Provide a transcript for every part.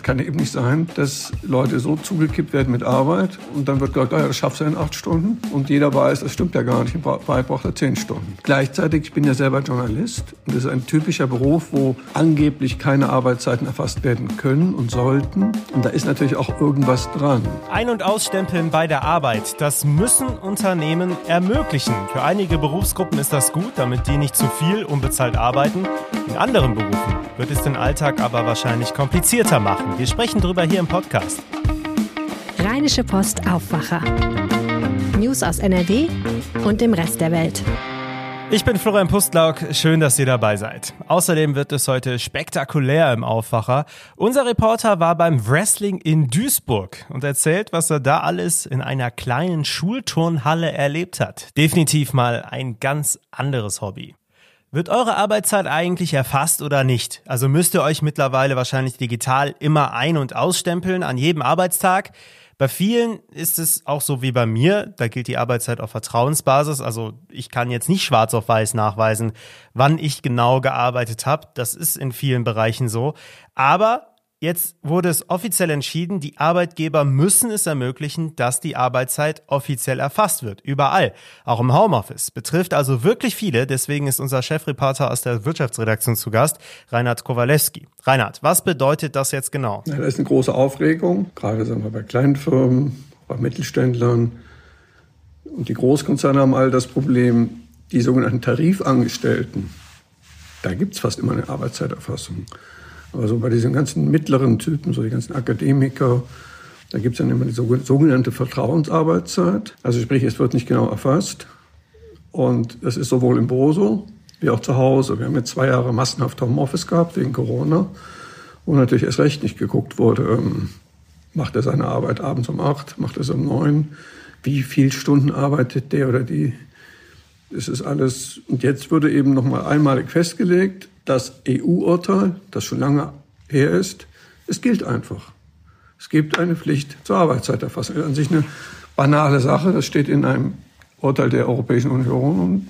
Es kann eben nicht sein, dass Leute so zugekippt werden mit Arbeit und dann wird gesagt, ah, das schaffst du in acht Stunden. Und jeder weiß, das stimmt ja gar nicht. Wahrheit braucht er zehn Stunden. Gleichzeitig, ich bin ja selber Journalist und das ist ein typischer Beruf, wo angeblich keine Arbeitszeiten erfasst werden können und sollten. Und da ist natürlich auch irgendwas dran. Ein- und Ausstempeln bei der Arbeit, das müssen Unternehmen ermöglichen. Für einige Berufsgruppen ist das gut, damit die nicht zu viel unbezahlt arbeiten. In anderen Berufen wird es den Alltag aber wahrscheinlich komplizierter machen. Wir sprechen darüber hier im Podcast. Rheinische Post Aufwacher. News aus NRW und dem Rest der Welt. Ich bin Florian Pustlauk, schön, dass ihr dabei seid. Außerdem wird es heute spektakulär im Aufwacher. Unser Reporter war beim Wrestling in Duisburg und erzählt, was er da alles in einer kleinen Schulturnhalle erlebt hat. Definitiv mal ein ganz anderes Hobby. Wird eure Arbeitszeit eigentlich erfasst oder nicht? Also müsst ihr euch mittlerweile wahrscheinlich digital immer ein- und ausstempeln an jedem Arbeitstag. Bei vielen ist es auch so wie bei mir, da gilt die Arbeitszeit auf Vertrauensbasis. Also ich kann jetzt nicht schwarz auf weiß nachweisen, wann ich genau gearbeitet habe. Das ist in vielen Bereichen so. Aber Jetzt wurde es offiziell entschieden, die Arbeitgeber müssen es ermöglichen, dass die Arbeitszeit offiziell erfasst wird. Überall. Auch im Homeoffice. Betrifft also wirklich viele. Deswegen ist unser Chefreporter aus der Wirtschaftsredaktion zu Gast, Reinhard Kowalewski. Reinhard, was bedeutet das jetzt genau? Ja, da ist eine große Aufregung, gerade sagen wir bei kleinen Firmen, bei Mittelständlern. Und die Großkonzerne haben all das Problem, die sogenannten Tarifangestellten. Da gibt es fast immer eine Arbeitszeiterfassung. Also bei diesen ganzen mittleren Typen, so die ganzen Akademiker, da gibt es dann immer die sogenannte Vertrauensarbeitszeit. Also sprich, es wird nicht genau erfasst. Und das ist sowohl im Boso wie auch zu Hause. Wir haben jetzt zwei Jahre massenhaft Homeoffice gehabt wegen Corona, wo natürlich erst recht nicht geguckt wurde, ähm, macht er seine Arbeit abends um acht, macht er es um neun, wie viel Stunden arbeitet der oder die. Es ist alles, und jetzt wurde eben nochmal einmalig festgelegt, das EU-Urteil, das schon lange her ist, es gilt einfach. Es gibt eine Pflicht zur Arbeitszeiterfassung. Das ist an sich eine banale Sache. Das steht in einem Urteil der Europäischen Union und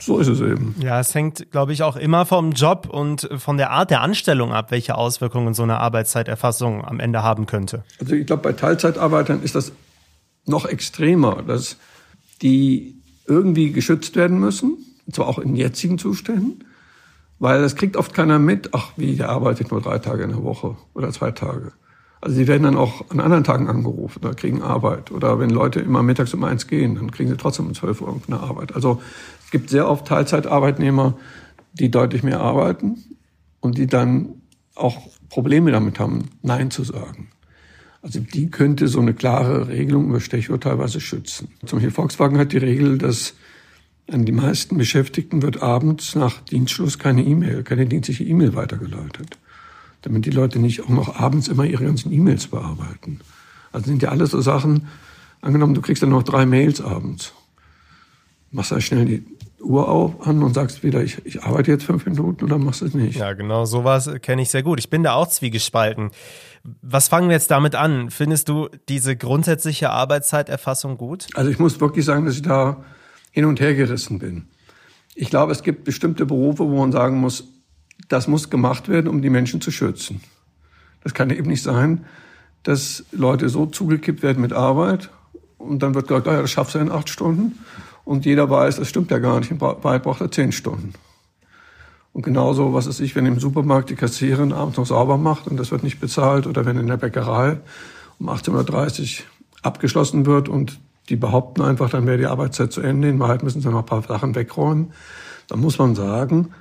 so ist es eben. Ja, es hängt, glaube ich, auch immer vom Job und von der Art der Anstellung ab, welche Auswirkungen so eine Arbeitszeiterfassung am Ende haben könnte. Also ich glaube, bei Teilzeitarbeitern ist das noch extremer, dass die irgendwie geschützt werden müssen, und zwar auch in jetzigen Zuständen. Weil das kriegt oft keiner mit, ach wie, der arbeitet nur drei Tage in der Woche oder zwei Tage. Also sie werden dann auch an anderen Tagen angerufen oder kriegen Arbeit. Oder wenn Leute immer mittags um eins gehen, dann kriegen sie trotzdem um zwölf Uhr eine Arbeit. Also es gibt sehr oft Teilzeitarbeitnehmer, die deutlich mehr arbeiten und die dann auch Probleme damit haben, Nein zu sagen. Also die könnte so eine klare Regelung über Stechuhr teilweise schützen. Zum Beispiel Volkswagen hat die Regel, dass an die meisten Beschäftigten wird abends nach Dienstschluss keine E-Mail, keine dienstliche E-Mail weitergeleitet. Damit die Leute nicht auch noch abends immer ihre ganzen E-Mails bearbeiten. Also sind ja alles so Sachen, angenommen, du kriegst dann noch drei Mails abends. Machst da schnell die Uhr auf an und sagst wieder, ich, ich arbeite jetzt fünf Minuten oder machst es nicht. Ja, genau, sowas kenne ich sehr gut. Ich bin da auch zwiegespalten. Was fangen wir jetzt damit an? Findest du diese grundsätzliche Arbeitszeiterfassung gut? Also ich muss wirklich sagen, dass ich da hin und her gerissen bin. Ich glaube, es gibt bestimmte Berufe, wo man sagen muss, das muss gemacht werden, um die Menschen zu schützen. Das kann eben nicht sein, dass Leute so zugekippt werden mit Arbeit und dann wird gesagt, ah ja, das schaffst du in acht Stunden und jeder weiß, das stimmt ja gar nicht, in Wahrheit braucht er zehn Stunden. Und genauso, was ist ich, wenn im Supermarkt die Kassiererin abends noch sauber macht und das wird nicht bezahlt oder wenn in der Bäckerei um 18.30 Uhr abgeschlossen wird und die behaupten einfach, dann wäre die Arbeitszeit zu Ende. In Wahrheit müssen sie noch ein paar Sachen wegräumen. Da muss man sagen,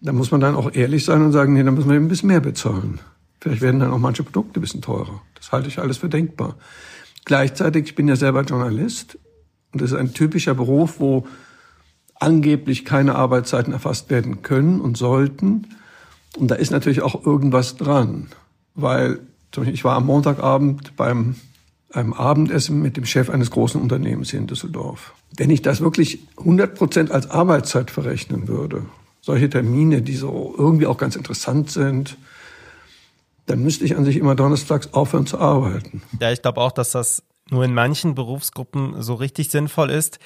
da muss man dann auch ehrlich sein und sagen, nee, da müssen wir eben ein bisschen mehr bezahlen. Vielleicht werden dann auch manche Produkte ein bisschen teurer. Das halte ich alles für denkbar. Gleichzeitig, ich bin ja selber Journalist und das ist ein typischer Beruf, wo angeblich keine Arbeitszeiten erfasst werden können und sollten. Und da ist natürlich auch irgendwas dran, weil zum Beispiel ich war am Montagabend beim einem Abendessen mit dem Chef eines großen Unternehmens hier in Düsseldorf. Wenn ich das wirklich 100 Prozent als Arbeitszeit verrechnen würde, solche Termine, die so irgendwie auch ganz interessant sind, dann müsste ich an sich immer donnerstags aufhören zu arbeiten. Ja, ich glaube auch, dass das nur in manchen Berufsgruppen so richtig sinnvoll ist.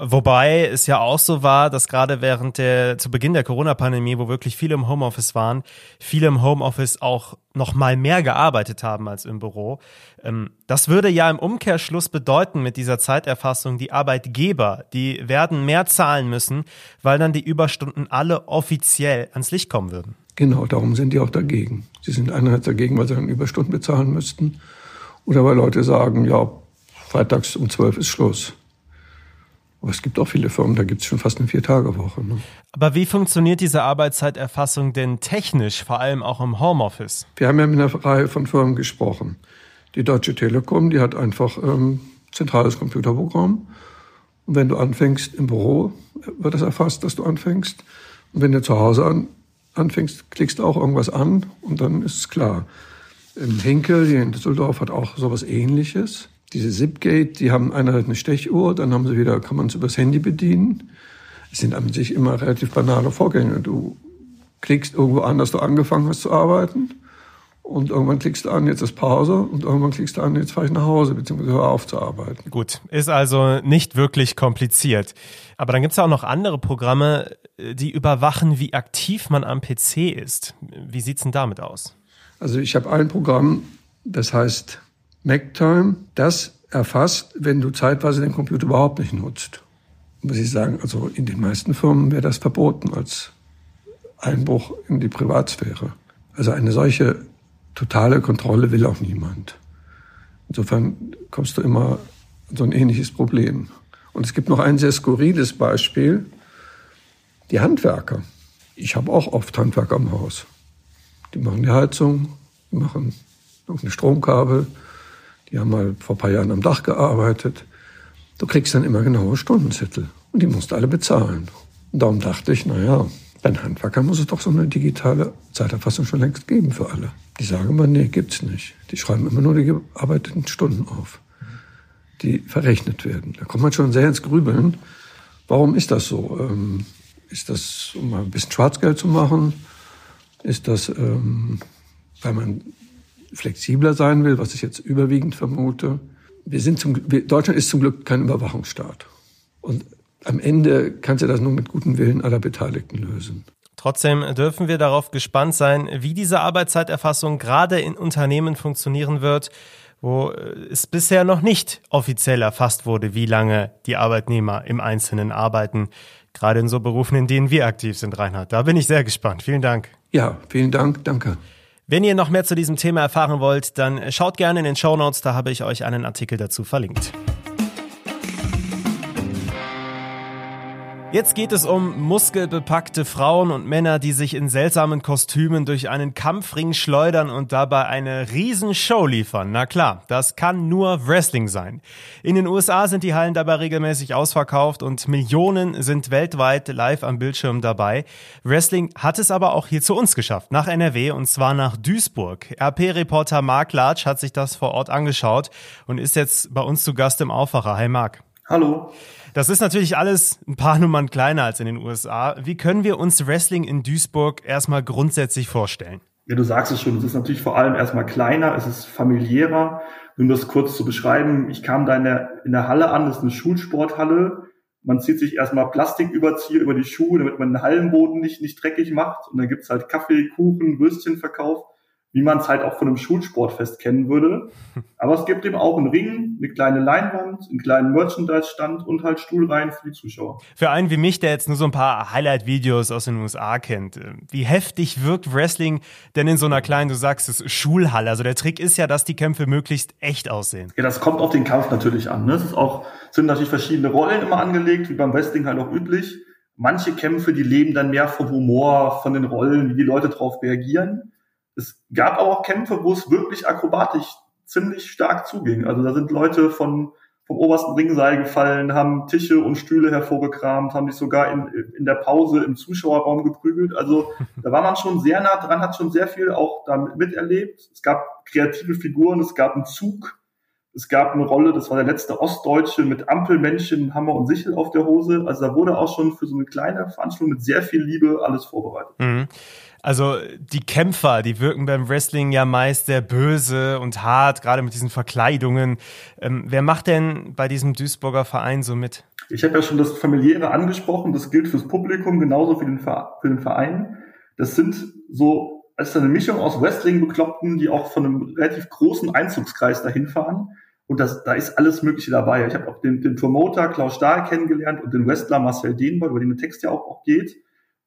Wobei es ja auch so war, dass gerade während der, zu Beginn der Corona-Pandemie, wo wirklich viele im Homeoffice waren, viele im Homeoffice auch noch mal mehr gearbeitet haben als im Büro. Ähm, das würde ja im Umkehrschluss bedeuten mit dieser Zeiterfassung, die Arbeitgeber, die werden mehr zahlen müssen, weil dann die Überstunden alle offiziell ans Licht kommen würden. Genau, darum sind die auch dagegen. Sie sind einerseits dagegen, weil sie dann Überstunden bezahlen müssten oder weil Leute sagen, ja, freitags um zwölf ist Schluss. Aber es gibt auch viele Firmen, da gibt es schon fast eine Vier-Tage-Woche. Ne? Aber wie funktioniert diese Arbeitszeiterfassung denn technisch, vor allem auch im Homeoffice? Wir haben ja mit einer Reihe von Firmen gesprochen. Die Deutsche Telekom, die hat einfach ähm, zentrales Computerprogramm. Und wenn du anfängst im Büro, wird das erfasst, dass du anfängst. Und wenn du zu Hause an, anfängst, klickst du auch irgendwas an und dann ist es klar. Im Hinkel, hier in Düsseldorf, hat auch sowas ähnliches diese Zipgate, die haben einerseits eine Stechuhr, dann haben sie wieder, kann man es übers Handy bedienen. Es sind an sich immer relativ banale Vorgänge. Du klickst irgendwo an, dass du angefangen hast zu arbeiten. Und irgendwann klickst du an, jetzt ist Pause. Und irgendwann klickst du an, jetzt fahre ich nach Hause, beziehungsweise hör auf zu arbeiten. Gut, ist also nicht wirklich kompliziert. Aber dann gibt es ja auch noch andere Programme, die überwachen, wie aktiv man am PC ist. Wie sieht's denn damit aus? Also ich habe ein Programm, das heißt MacTime, das erfasst, wenn du zeitweise den Computer überhaupt nicht nutzt. Muss ich sagen, also in den meisten Firmen wäre das verboten als Einbruch in die Privatsphäre. Also eine solche totale Kontrolle will auch niemand. Insofern kommst du immer an so ein ähnliches Problem. Und es gibt noch ein sehr skurriles Beispiel. Die Handwerker. Ich habe auch oft Handwerker im Haus. Die machen die Heizung, die machen irgendeine Stromkabel, die haben mal vor ein paar Jahren am Dach gearbeitet. Du kriegst dann immer genaue Stundenzettel. Und die musst du alle bezahlen. Und darum dachte ich, naja, bei Handwerkern muss es doch so eine digitale Zeiterfassung schon längst geben für alle. Die sagen immer, nee, gibt's nicht. Die schreiben immer nur die gearbeiteten Stunden auf, die verrechnet werden. Da kommt man schon sehr ins Grübeln. Warum ist das so? Ähm, ist das, um mal ein bisschen Schwarzgeld zu machen? Ist das, ähm, weil man flexibler sein will, was ich jetzt überwiegend vermute. Wir sind zum, Deutschland ist zum Glück kein Überwachungsstaat. Und am Ende kannst du das nur mit gutem Willen aller Beteiligten lösen. Trotzdem dürfen wir darauf gespannt sein, wie diese Arbeitszeiterfassung gerade in Unternehmen funktionieren wird, wo es bisher noch nicht offiziell erfasst wurde, wie lange die Arbeitnehmer im Einzelnen arbeiten, gerade in so Berufen, in denen wir aktiv sind, Reinhard. Da bin ich sehr gespannt. Vielen Dank. Ja, vielen Dank. Danke. Wenn ihr noch mehr zu diesem Thema erfahren wollt, dann schaut gerne in den Show Notes, da habe ich euch einen Artikel dazu verlinkt. Jetzt geht es um muskelbepackte Frauen und Männer, die sich in seltsamen Kostümen durch einen Kampfring schleudern und dabei eine Riesenshow liefern. Na klar, das kann nur Wrestling sein. In den USA sind die Hallen dabei regelmäßig ausverkauft und Millionen sind weltweit live am Bildschirm dabei. Wrestling hat es aber auch hier zu uns geschafft, nach NRW und zwar nach Duisburg. RP-Reporter Mark Latsch hat sich das vor Ort angeschaut und ist jetzt bei uns zu Gast im Aufwacher. Hi Mark. Hallo. Das ist natürlich alles ein paar Nummern kleiner als in den USA. Wie können wir uns Wrestling in Duisburg erstmal grundsätzlich vorstellen? Ja, du sagst es schon, es ist natürlich vor allem erstmal kleiner, es ist familiärer. Um das kurz zu beschreiben, ich kam da in der, in der Halle an, das ist eine Schulsporthalle. Man zieht sich erstmal Plastiküberzieher über die Schuhe, damit man den Hallenboden nicht, nicht dreckig macht. Und dann gibt's halt Kaffee, Kuchen, Würstchenverkauf wie man es halt auch von einem Schulsportfest kennen würde. Aber es gibt eben auch einen Ring, eine kleine Leinwand, einen kleinen Merchandise-Stand und halt Stuhlreihen für die Zuschauer. Für einen wie mich, der jetzt nur so ein paar Highlight-Videos aus den USA kennt, äh, wie heftig wirkt Wrestling denn in so einer kleinen, du sagst es, Schulhalle? Also der Trick ist ja, dass die Kämpfe möglichst echt aussehen. Ja, das kommt auf den Kampf natürlich an. Ne? Es ist auch, sind natürlich verschiedene Rollen immer angelegt, wie beim Wrestling halt auch üblich. Manche Kämpfe, die leben dann mehr vom Humor, von den Rollen, wie die Leute darauf reagieren. Es gab aber auch Kämpfe, wo es wirklich akrobatisch ziemlich stark zuging. Also da sind Leute von vom obersten Ringseil gefallen, haben Tische und Stühle hervorgekramt, haben sich sogar in, in der Pause im Zuschauerraum geprügelt. Also da war man schon sehr nah dran, hat schon sehr viel auch damit miterlebt. Es gab kreative Figuren, es gab einen Zug, Es gab eine Rolle, das war der letzte Ostdeutsche mit Ampelmännchen, Hammer und Sichel auf der Hose. Also da wurde auch schon für so eine kleine Veranstaltung mit sehr viel Liebe alles vorbereitet. Mhm. Also die Kämpfer, die wirken beim Wrestling ja meist sehr böse und hart, gerade mit diesen Verkleidungen. Ähm, wer macht denn bei diesem Duisburger Verein so mit? Ich habe ja schon das Familiäre angesprochen, das gilt fürs Publikum, genauso für den, für den Verein. Das sind so, ist eine Mischung aus Wrestling-Bekloppten, die auch von einem relativ großen Einzugskreis dahin fahren. Und das, da ist alles Mögliche dabei. Ich habe auch den, den Promoter Klaus Stahl kennengelernt und den Wrestler Marcel Dehnbar, über den der Text ja auch, auch geht.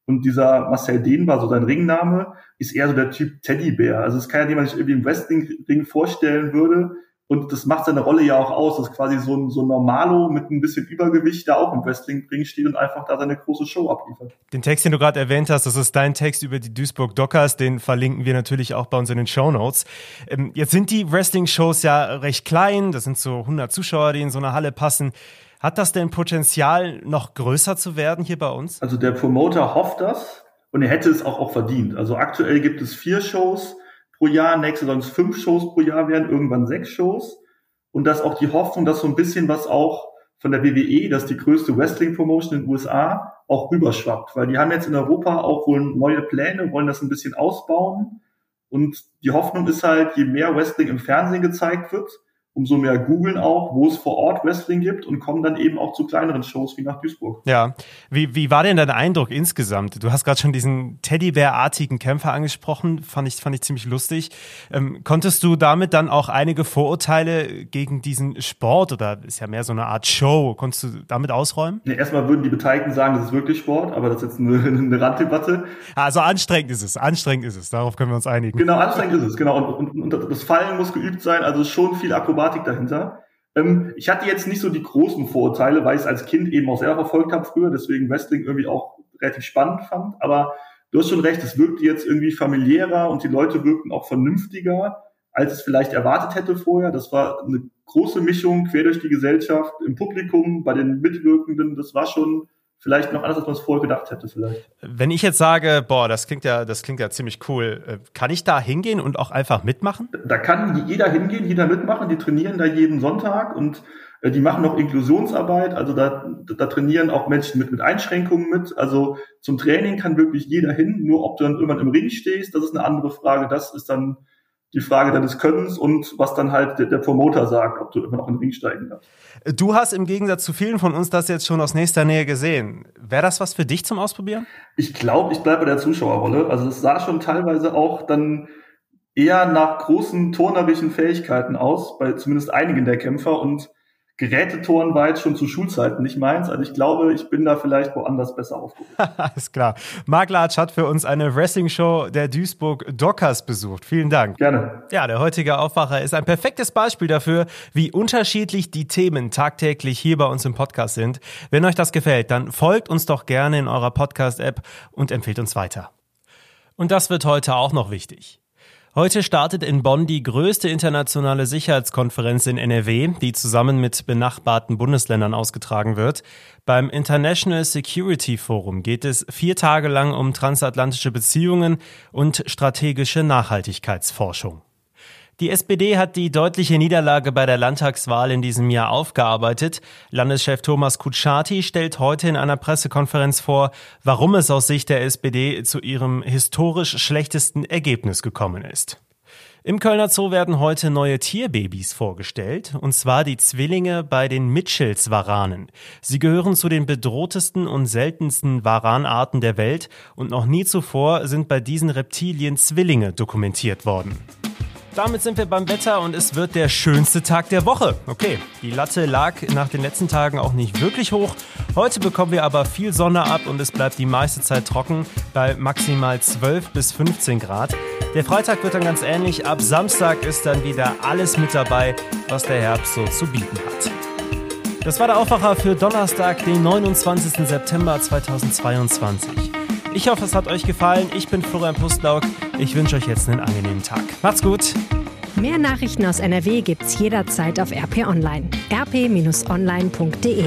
Und dieser Marcel Dehnbar, so sein Ringname, ist eher so der Typ Teddybär. Also es kann ja jemand sich irgendwie im Wrestling-Ring vorstellen würde, und das macht seine Rolle ja auch aus, dass quasi so ein, so ein Normalo mit ein bisschen Übergewicht da auch im Wrestling-Ring steht und einfach da seine große Show abliefert. Den Text, den du gerade erwähnt hast, das ist dein Text über die Duisburg Dockers, den verlinken wir natürlich auch bei uns in den Show Notes. Ähm, jetzt sind die Wrestling-Shows ja recht klein, das sind so 100 Zuschauer, die in so eine Halle passen. Hat das denn Potenzial, noch größer zu werden hier bei uns? Also der Promoter hofft das und er hätte es auch, auch verdient. Also aktuell gibt es vier Shows pro Jahr, nächste sollen es fünf Shows pro Jahr werden, irgendwann sechs Shows. Und das auch die Hoffnung, dass so ein bisschen was auch von der WWE, das ist die größte Wrestling-Promotion in den USA, auch rüberschwappt. Weil die haben jetzt in Europa auch wohl neue Pläne, wollen das ein bisschen ausbauen. Und die Hoffnung ist halt, je mehr Wrestling im Fernsehen gezeigt wird, umso mehr googeln auch, wo es vor Ort Wrestling gibt und kommen dann eben auch zu kleineren Shows wie nach Duisburg. Ja, wie, wie war denn dein Eindruck insgesamt? Du hast gerade schon diesen Teddybär-artigen Kämpfer angesprochen, fand ich, fand ich ziemlich lustig. Ähm, konntest du damit dann auch einige Vorurteile gegen diesen Sport oder ist ja mehr so eine Art Show, konntest du damit ausräumen? Ja, erstmal würden die Beteiligten sagen, das ist wirklich Sport, aber das ist jetzt eine, eine Randdebatte. Also anstrengend ist es, anstrengend ist es, darauf können wir uns einigen. Genau, anstrengend ist es, genau. Und, und, und das Fallen muss geübt sein, also schon viel Akrobatik Akrobatik dahinter. Ähm, ich hatte jetzt nicht so die großen Vorurteile, weil ich es als Kind eben auch selber verfolgt habe früher, deswegen Wrestling irgendwie auch relativ spannend fand. Aber du hast schon recht, es wirkte jetzt irgendwie familiärer und die Leute wirkten auch vernünftiger, als es vielleicht erwartet hätte vorher. Das war eine große Mischung quer durch die Gesellschaft, im Publikum, bei den Mitwirkenden. Das war schon vielleicht noch anders, als man es vorher gedacht hätte, vielleicht. Wenn ich jetzt sage, boah, das klingt ja, das klingt ja ziemlich cool, äh, kann ich da hingehen und auch einfach mitmachen? Da kann jeder hingehen, jeder mitmachen, die trainieren da jeden Sonntag und äh, die machen auch Inklusionsarbeit, also da, da trainieren auch Menschen mit, mit Einschränkungen mit. Also zum Training kann wirklich jeder hin, nur ob du dann irgendwann im Ring stehst, das ist eine andere Frage. Das ist dann die Frage deines Könnens und was dann halt der, der Promoter sagt, ob du immer noch in den Ring steigen darfst. Du hast im Gegensatz zu vielen von uns das jetzt schon aus nächster Nähe gesehen. Wäre das was für dich zum Ausprobieren? Ich glaube, ich bleibe bei der Zuschauerrolle. Also es sah schon teilweise auch dann eher nach großen turnerischen Fähigkeiten aus, bei zumindest einigen der Kämpfer und Gerätetoren war jetzt schon zu Schulzeiten nicht meins. Also ich glaube, ich bin da vielleicht woanders besser aufgehoben. Alles klar. Marc Latsch hat für uns eine Wrestling-Show der Duisburg Dockers besucht. Vielen Dank. Gerne. Ja, der heutige Aufwacher ist ein perfektes Beispiel dafür, wie unterschiedlich die Themen tagtäglich hier bei uns im Podcast sind. Wenn euch das gefällt, dann folgt uns doch gerne in eurer Podcast-App und empfehlt uns weiter. Und das wird heute auch noch wichtig. Heute startet in Bonn die größte internationale Sicherheitskonferenz in NRW, die zusammen mit benachbarten Bundesländern ausgetragen wird. Beim International Security Forum geht es vier Tage lang um transatlantische Beziehungen und strategische Nachhaltigkeitsforschung. Die SPD hat die deutliche Niederlage bei der Landtagswahl in diesem Jahr aufgearbeitet. Landeschef Thomas Kutschaty stellt heute in einer Pressekonferenz vor, warum es aus Sicht der SPD zu ihrem historisch schlechtesten Ergebnis gekommen ist. Im Kölner Zoo werden heute neue Tierbabys vorgestellt, und zwar die Zwillinge bei den Mitchells-Waranen. Sie gehören zu den bedrohtesten und seltensten Waranarten der Welt und noch nie zuvor sind bei diesen Reptilien Zwillinge dokumentiert worden. Damit sind wir beim Wetter und es wird der schönste Tag der Woche. Okay, die Latte lag nach den letzten Tagen auch nicht wirklich hoch. Heute bekommen wir aber viel Sonne ab und es bleibt die meiste Zeit trocken bei maximal 12 bis 15 Grad. Der Freitag wird dann ganz ähnlich. Ab Samstag ist dann wieder alles mit dabei, was der Herbst so zu bieten hat. Das war der Aufwacher für Donnerstag, den 29. September 2022. Ich hoffe, es hat euch gefallen. Ich bin Florian Pustlauk. Ich wünsche euch jetzt einen angenehmen Tag. Macht's gut. Mehr Nachrichten aus NRW gibt's jederzeit auf RP Online. rp-online.de